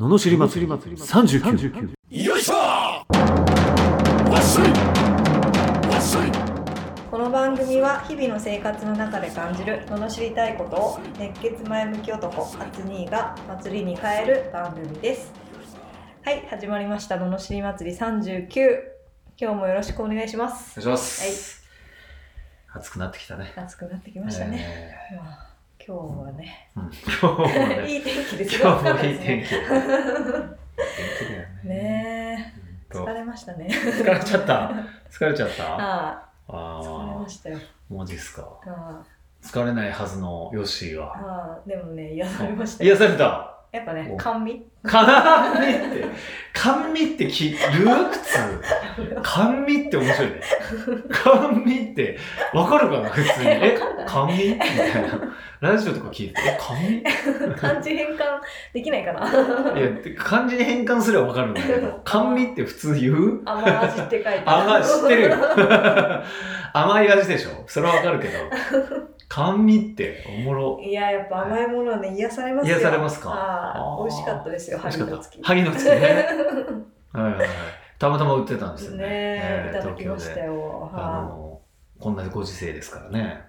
ののしり祭り。39よいしょ！この番組は日々の生活の中で感じる罵りたいことを熱血前向き男アツニーが祭りに変える番組です。はい始まりました。罵り祭り39今日もよろしくお願いします。お願いします、暑くなってきたね。暑くなってきましたね、まあ、今日はね。えーうん。今日もね。いい天気です今日もいい天天気天 気だよね。ね疲れましたね。疲れちゃった。疲れちゃった？ああ。疲れあましたよ。あマジっすか。あ疲れないはずのヨッシーあがああでもね癒されましたよ。癒されたやっぱねお甘味？甘味って甘味ってき言う普通甘味って面白いね。甘味ってわかるかな？普通に。え甘味？みたいな。ラジオとか聞いてえ甘味？漢字変換できないかな？いや漢字に変換すればわかるんだけど 甘味って普通言う？甘味って書いて甘い知ってる。よ甘い味でしょ？それはわかるけど甘味っておもろ。いややっぱ甘いものはね癒されますよ。癒されますか？美味しかったですよ萩の月。萩の月ね。はいはいはい。たまたま売ってたんですよね。ねええーいただきましたよ。あはのこんなご時世ですからね。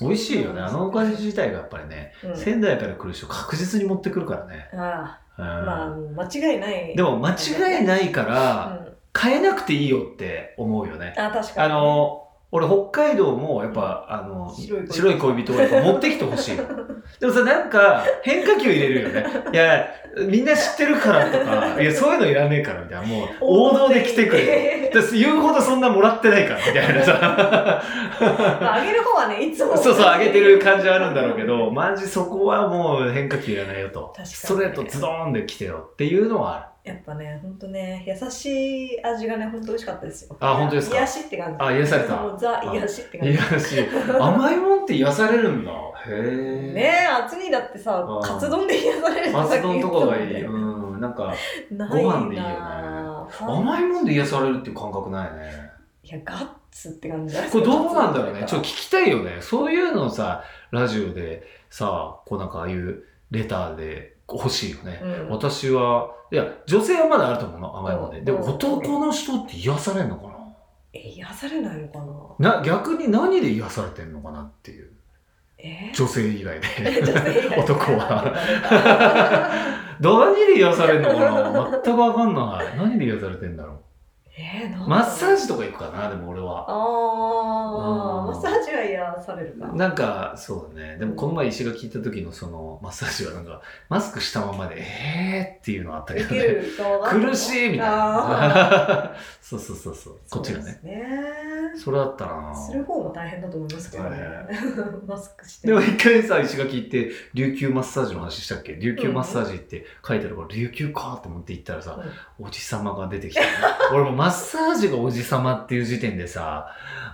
美味しいよね。あのお菓子自体がやっぱりね、仙台から来る人確実に持ってくるからね、あうんあまあ間違いない。でも間違いないから、うん。買えなくていいよって思うよね。あ確かにあの俺北海道もやっぱ、あの白い恋人。をやっぱ持ってきてほしいの。でもさなんか変化球入れるよね。いやみんな知ってるからとかいやそういうのいらねえからみたいなもう王道で来てくれ言うほどそんなもらってないからみたいなさ。まああげる方はねいつも。そうそう、上げてる感じはあるんだろうけど、マジそこはもう変化球いらないよと。確かにストレートズドーンで来てよっていうのはある。やっぱねほんとね優しい味がねほんと美味しかったですよ。あ本当ですか？癒しって感じ。あ癒された。もうザ癒しって感じ。いやし、甘いもんって癒されるんだ。へえ。ねえ厚にだってさカツ丼で癒されるカツ丼とかがいい。うん、なんか、ご飯でいいよね。な甘いもんで癒されるっていう感覚ないね。いやガッツって感じだこれどうなんだろうね。ちょっと聞きたいよね。そういうのをさ、ラジオでさ、こうなんかああいうレターで欲しいよね。うん。私は、いや、女性はまだあると思うの、甘いもんで。でもうん男の人って癒されるのかな？え癒されないのかな？な逆に何で癒されてんのかなっていう。え？女性以外で。男は。何で癒されるのかな？全く分かんない。何で癒されてんだろうえー、マッサージとか行くかなでも俺は。ああうん。マッサージは癒されるかなんかそうだねでもこの前石が聞いた時のそのマッサージはなんかマスクしたままでえーっていうのあったけどね。苦しいみたいあな そうそうそうそう。ーこっちがね。ね。それだったらな。する方も大変だと思いますけどね。はい。マスクして。でも一回さ、石垣行って、琉球マッサージの話したっけ？琉球マッサージって書いてあるから、琉球かと思って行ったらさ、おじさまが出てきた、ね。俺もマッサージがおじさまっていう時点でさ、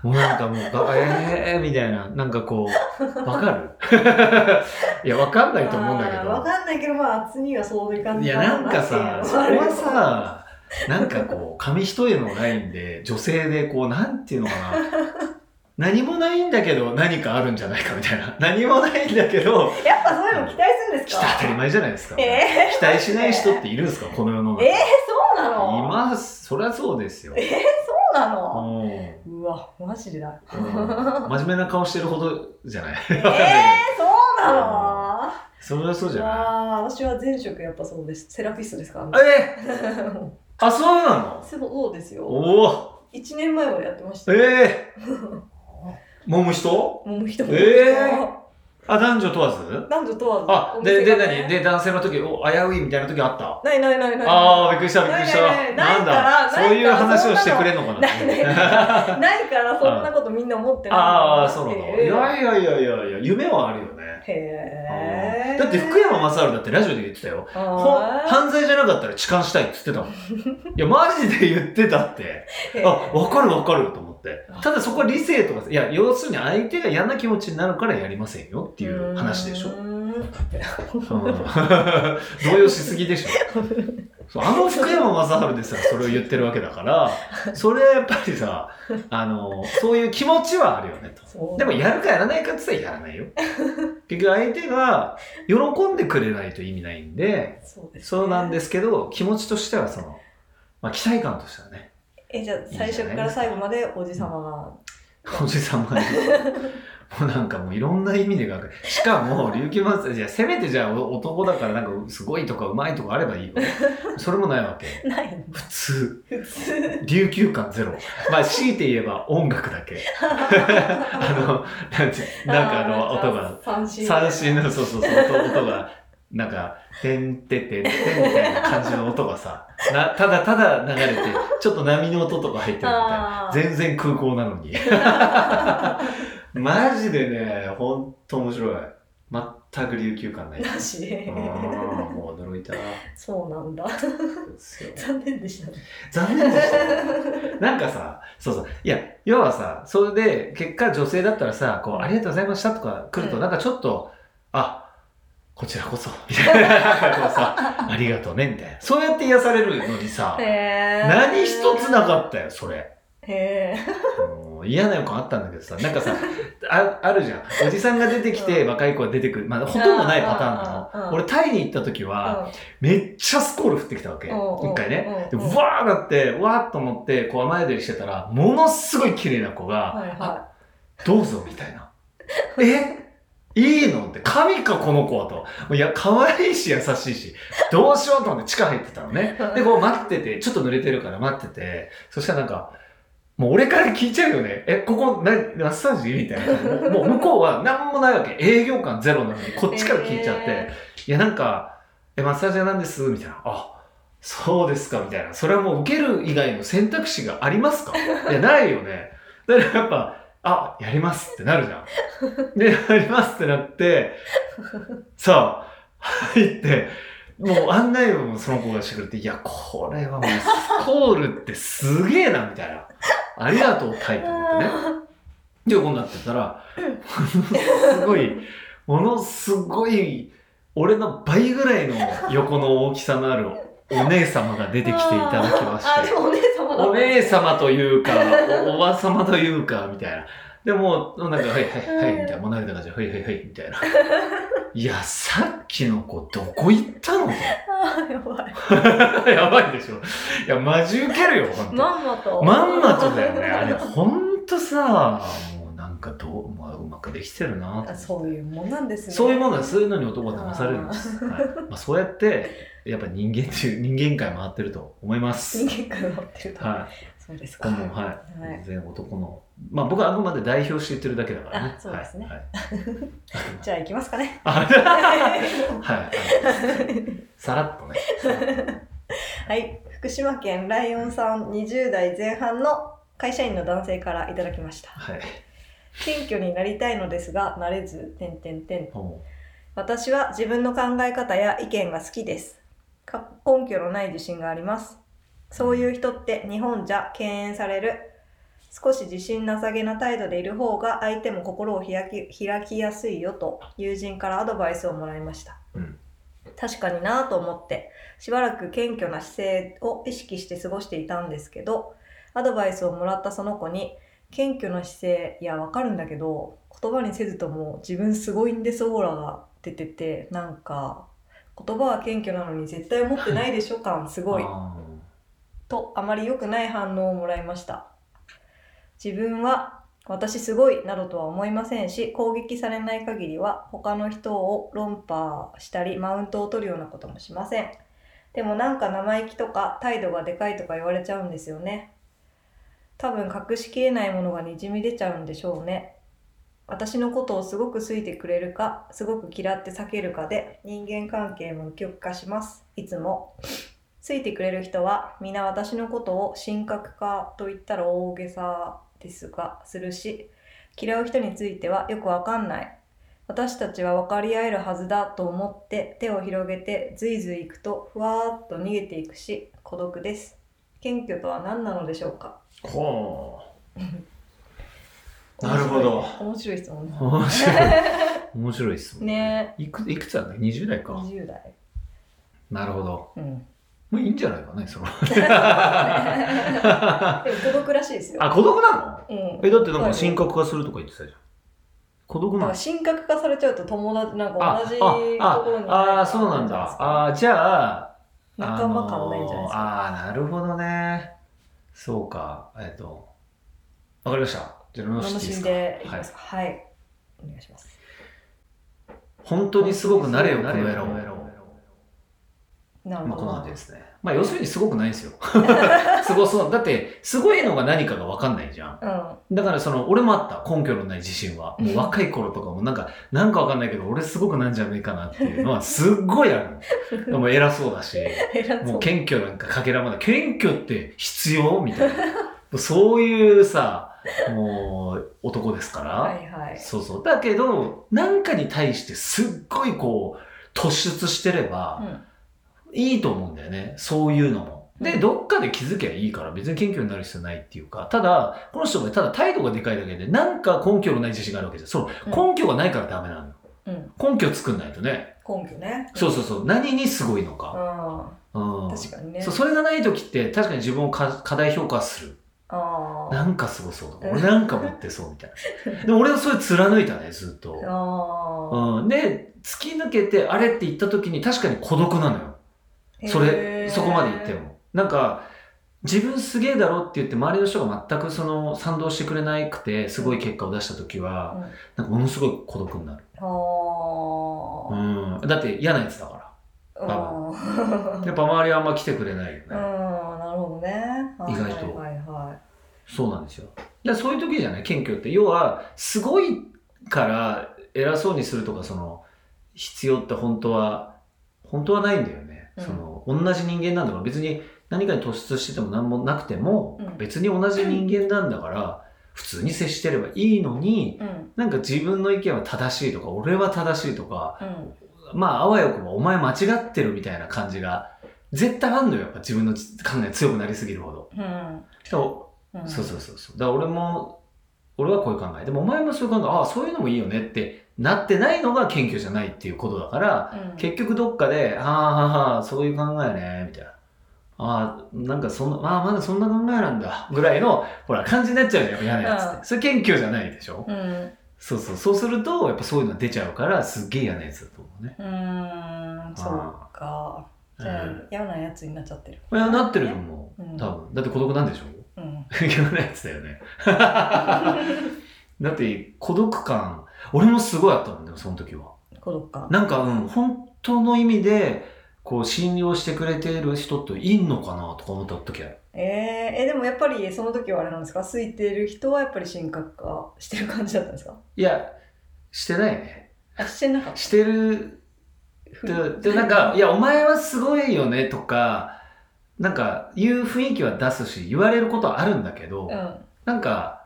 もうなんかもう、が えーみたいな、なんかこう、わかる？いや、わかんないと思うんだけあーわど。かんないけどまあ厚にはそういう感じいや、なんかさ、そこはさ、なんかこう、紙一重のラインで、女性でこう、なんていうのかな。何もないんだけど何かあるんじゃないかみたいな。何もないんだけど、やっぱそういうの期待するんですか？来た当たり前じゃないですか。え期待しない人っているんですか？この世の中。えー、そうなのいます。そりゃそうですよ。そうなうのん。うわマジでだ。うん。真面目な顔してるほどじゃない？えー、そうなの？それはそうじゃなああ私は前職やっぱそうです。セラピストですからい。えあ、そうなの？そうですよ。おお。1年前までやってましたよ。ええ 揉む人？もう一人。えあ、男女問わず？男女問わず。あ、おで、で、何？で、男性の時、お、危ういみたいな時あった？ないないないない。ああ、びっくりした、びっくりした。なんだ、そういう話をしてくれんのかな？ないないない。ないからそんなことみんな思ってないああ、そうなの。いやいやいやいやいや、夢はあるよね。へえだって福山雅治だってラジオで言ってたよ。犯罪じゃなかったら痴漢したいって言ってたもん。いや、マジで言ってたって。ーあ、わかるわかると思って。ただそこは理性とか、いや、要するに相手が嫌な気持ちになるからやりませんよっていう話でしょ。動揺しすぎでしょ。そうあの福山雅治でさそれを言ってるわけだから それはやっぱりさあのそういう気持ちはあるよねと。でもやるかやらないかって言ったらやらないよ。結局相手が喜んでくれないと意味ないんでそうです、。そうなんですすけど気持ちとしてはその、まあ、期待感としてはね。え、じゃあ最初から最後までおじさまが。おじさまにも うなんかもういろんな意味でがしかも琉球マスじゃあせめてじゃあお男だからなんかすごいとかうまいとかあればいいよ。それもないわけないの。普通。普通。琉球感ゼロ。まあ強いて言えば音楽だけ。あのなんてなんかあの音が。三振。三振のそうそうそう音音がなんか「てんててんてん」みたいな感じの音がさ。なただただ流れてちょっと波の音とか入ってるみたいな。全然空港なのにマジでねほんと面白い。全く琉球感ない。なしあーもう驚いた。そうなんだ。残念でしたね。残念でした。ねなんかさそうそう。いや要はさそれで結果女性だったらさこう、うん。ありがとうございましたとか来るとうん。なんかちょっと、あこちらこそ。みたいな。こうさありがとうねみたいな。そうやって癒されるのにさ何一つなかったよそれへもう嫌な予感あったんだけどさなんかさああるじゃん。おじさんが出てきてうん。若い子が出てくる。まあほとんどないパターンなうんうんうんの俺タイに行った時は、めっちゃスコール降ってきたわけ。うん一回ね。で、うんうん。わーなって、わーっと思って、こう前出りしてたら、ものすごい綺麗な子が、はいはあどうぞみたいな。え？いいの？って、神かこの子はと。いや、可愛いし優しいし、どうしようと思って地下入ってたのね。で、こう待ってて、ちょっと濡れてるから待ってて、そしたらなんか、もう俺から聞いちゃうよね。え、ここ、な、マッサージ？みたいな。もう向こうは何もないわけ。営業感ゼロなのに、こっちから聞いちゃって。へいや、なんか、え、マッサージ屋なんです、みたいな。あ、そうですか、みたいな。それはもう受ける以外の選択肢がありますか？いや、ないよね。だからやっぱ、あ、やりますってなるじゃん。で、やりますってなって、さあ、入って、もう案内をその子がしてくれて、いや、これはもうスコールってすげえな、みたいな。ありがとう、タイと思ってね。で、横になってたら、すごい、ものすごい、俺の倍ぐらいの横の大きさのあるお姉様が出てきていただきまあ、して、お姉様というか、おおば様というか、みたいな。でもう、なんか、はいはいはい、みたいな。もう慣れた感じで、はいはいはい、みたいな。いや、さっきの子、どこ行ったの？やばい。やばいでしょ。いや、マジウケるよ、ほんと。まんまと。まんまとだよね。あれ、ほんとさ、もうなんかどう、まあ、うまくできてるなてあそういうもんなんですね。そういうものはそういうのに男は騙されるんです。はいまあ、そうやって、やっぱ人間っていう、人間界回ってると思います。人間界持ってると。はそうですい。か。はい。はい全然男の。まあ僕はあくまで代表して言ってるだけだからね。あそうですねはい。はい じゃあ行きますかね。あ はい。さらっとね。はい。福島県ライオンさん20代前半の会社員の男性からいただきました。はい。謙虚になりたいのですが、なれず、てんてんてん。ほ私は自分の考え方や意見が好きです。か根拠のない自信があります。そういう人って日本じゃ敬遠される。少し自信なさげな態度でいる方が相手も心を開き開きやすいよと友人からアドバイスをもらいました。うん確かになぁと思ってしばらく謙虚な姿勢を意識して過ごしていたんですけどアドバイスをもらったその子に謙虚な姿勢いやわかるんだけど言葉にせずとも自分すごいんですオーラが出ててなんか言葉は謙虚なのに絶対思ってないでしょ感すうごいあとあまり良くない反応をもらいました。自分は私すごいなどとは思いませんし攻撃されない限りは他の人を論破したりマウントを取るようなこともしません。でもなんか生意気とか態度がでかいとか言われちゃうんですよね。多分隠しきれないものがにじみ出ちゃうんでしょうね。私のことをすごく好いてくれるかすごく嫌って避けるかで人間関係も極化します。いつも。ついてくれる人は皆私のことを神格化と言ったら大げさですがするし嫌う人についてはよくわかんない私たちは分かり合えるはずだと思って手を広げてずいずい行くとふわーっと逃げていくし孤独です謙虚とは何なのでしょうか？ほう。なるほど。面白い質問ね面白い。面白いっすもんねいくいくつだ ?20 代か。20代なるほど。うんもういいんじゃないかね、その。でも孤独らしいですよあ、孤独なの？うんえ、だってなんかはい神格化するとか言ってたじゃん。孤独なの？神格化されちゃうと友達なんかあ同じところにあああー、そうなんだ。ああー、じゃあ、仲間感ないんじゃないですか、あのーあー、なるほどね。そうか。えっと、わかりました。じゃあ、の楽しんでいきますか？はい、お願いします本当にすごくなれよ、この野郎。まあ、なるほど、この感じですね。まあ、要するにすごくないんですよ。すごそう。だって、すごいのが何かが分かんないじゃん。うんだから、その、俺もあった。根拠のない自信は。もう若い頃とかも、なんか、なんか分かんないけど、俺すごくなんじゃねえかなっていうのは、すっごいあるの。でも偉そうだし、もう謙虚なんかかけらもない。謙虚って必要みたいな。そういうさ、もう、男ですから。はいはいそうそう。だけど、なんかに対してすっごいこう、突出してれば、うんいいと思うんだよね。そういうのも。で、うんどっかで気づけばいいから、別に謙虚になる必要ないっていうか、ただ、この人がただ態度がでかいだけで、なんか根拠のない自信があるわけじゃん。そう、うん根拠がないからダメなのよ。うん根拠作んないとね。根拠ねそうそうそう。何にすごいのか。ううん。ん確かにねそう、それがない時って、確かに自分をか過大評価する。あなんかすごそうとか、俺なんか持ってそうみたいな。でも俺はそれ貫いたね、ずっと。ああうん。で、突き抜けて、あれって言った時に確かに孤独なのよ。それ、そこまで言っても。なんか、自分すげえだろって言って周りの人が全くその賛同してくれなくてすごい結果を出した時は、うんなんかものすごい孤独になる。あうん。だって嫌なやつだかあら。やっぱ周りはあんま来てくれないよね。うんなるほどね意外とはいはいはそうなんですよ。でそういう時じゃない？謙虚って。要は、すごいから偉そうにするとか、その、必要って本当は、本当はないんだよね。うんその、同じ人間なんだから、別に何かに突出してても何もなくても、うん別に同じ人間なんだから、普通に接してればいいのに、いうんなんか自分の意見は正しいとか、俺は正しいとか、うんまあ、あわよくばお前間違ってるみたいな感じが、絶対あんのよ、やっぱ自分の考え強くなりすぎるほど。うんそうそうそうそう。だから俺も、俺はこういう考え。でもお前もそういう考え、ああ、そういうのもいいよねってなってないのが謙虚じゃないっていうことだから、うん結局どっかで、はあはあはあ、そういう考えね、みたいな。ああ、なんかそんな、ああ、まだそんな考えなんだ、ぐらいの、ほら、感じになっちゃうじゃん、嫌なやつって。それ謙虚じゃないでしょ？うんそうそう。そうすると、やっぱそういうの出ちゃうから、すっげえ嫌なやつだと思うね。うーんそうかじゃあうん嫌なやつになっちゃってるいや、なってると思う。うん多分。だって孤独なんでしょ？うん 嫌なやつだよね。だって孤独感、俺もすごいあったもんね、その時は。孤独感なんか、うん、本当の意味で、こう、信用してくれている人っていんのかなとか思った時ある。えー、えでもやっぱりその時はあれなんですか？空いてる人はやっぱり神格化してる感じだったんですか？いや、してないね。あしてなかった。してる。で、でなんか、いや、お前はすごいよねとか、なんか、言う雰囲気は出すし、言われることはあるんだけど、なんか、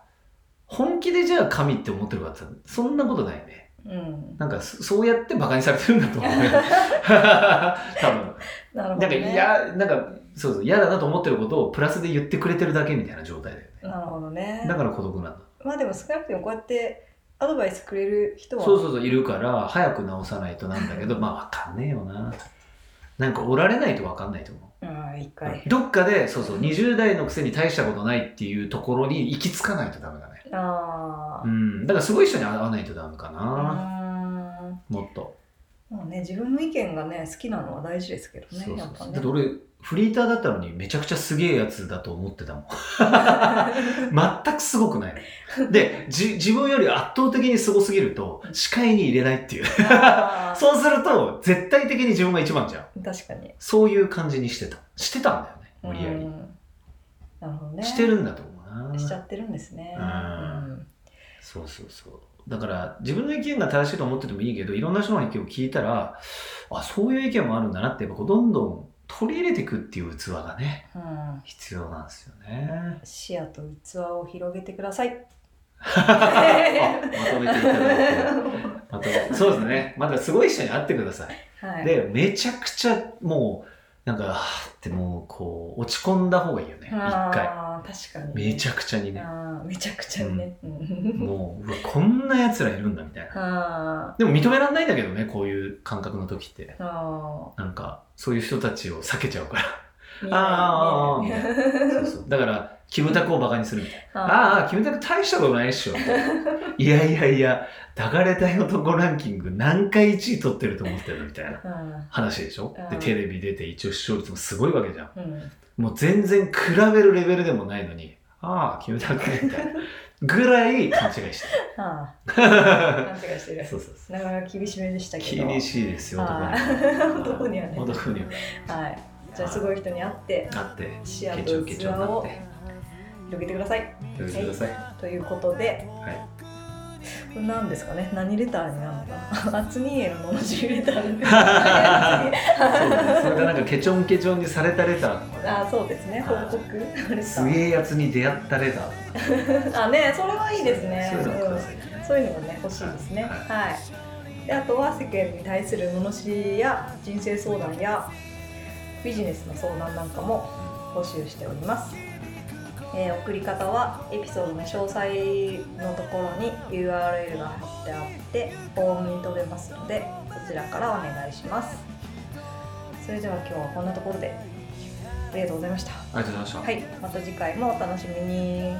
本気でじゃあ神って思ってるかってそんなことないね。うんうんなんかそ、そうやって馬鹿にされてるんだと思うよ。多分。なんか、なるほど、ね、いや、なんか、そうそう、嫌だなと思ってることをプラスで言ってくれてるだけみたいな状態だよね。なるほどねだから孤独なんだ。まあでも少なくてもこうやってアドバイスくれる人はそうそうそう、いるから、早く直さないとなんだけど、まあ、わかんねえよな。なんか、おられないとわかんないと思う。うん一回どっかで、そうそう、20代のくせに大したことないっていうところに行き着かないとダメだね。ああうん。だから、すごい人に会わないとダメかうな。んもっと。もうね自分の意見がね好きなのは大事ですけどねそうそうそう。やっぱねだって俺、フリーターだったのにめちゃくちゃすげえやつだと思ってたもん。全くすごくないの。で、じ、自分より圧倒的にすごすぎると、視界に入れないっていう。そうすると、絶対的に自分が一番じゃん。確かにそういう感じにしてた。してたんだよね、無理やり。うんなるほどねしてるんだと思うな。しちゃってるんですねうんうんそうそうそう。だから、自分の意見が正しいと思っててもいいけど、いろんな人の意見を聞いたら、あ、そういう意見もあるんだなって、やっぱどんどん取り入れていくっていう器がね、うん必要なんですよね。視野と器を広げてくださいあまとめていただいて。まとめそうですね。まだすごい人に会ってください。はいで、めちゃくちゃもう、なんか、ってもう、こう、落ち込んだ方がいいよね。一回。確かにめちゃくちゃにね。めちゃくちゃね、うん もう、うわこんな奴らいるんだみたいな。あでも認められないんだけどね、こういう感覚の時って。なんか、そういう人たちを避けちゃうから。ーあー見えない見えないそうそう。だから、キムタクをバカにするみたいな。あああ、キムタク大したことないっしょ。いやいやいや、抱かれたい男ランキング何回1位取ってると思ってるみたいな話でしょ？で、うんテレビ出て一応視聴率もすごいわけじゃん。うんもう全然比べるレベルでもないのに、ああ、キムタクみたいな。ぐらい勘違いしてる。勘違いしてる そうそうそう。なかなか厳しめでしたけど厳しいですよ、男にはは。い 男にはね男には。はいじゃあすごい人に会ってあって、視野と器を。広げてください。やめてください。ということではい。これ何ですかね？何レターになるのかな？アツニーへの罵りレターで。それがなんかケチョンケチョンにされたレターあそうですね。報告。すげえやつに出会ったレター あねそれはいいですね。そういうのくださいうんそういうのもね欲しいですね。ははい。であとは世間に対する罵りや人生相談やビジネスの相談なんかも募集しております、えー送り方はエピソードの詳細のところに URL が貼ってあってフォームに飛べますのでそちらからお願いします。それでは今日はこんなところで。ありがとうございました。ありがとうございました。はい。また次回もお楽しみに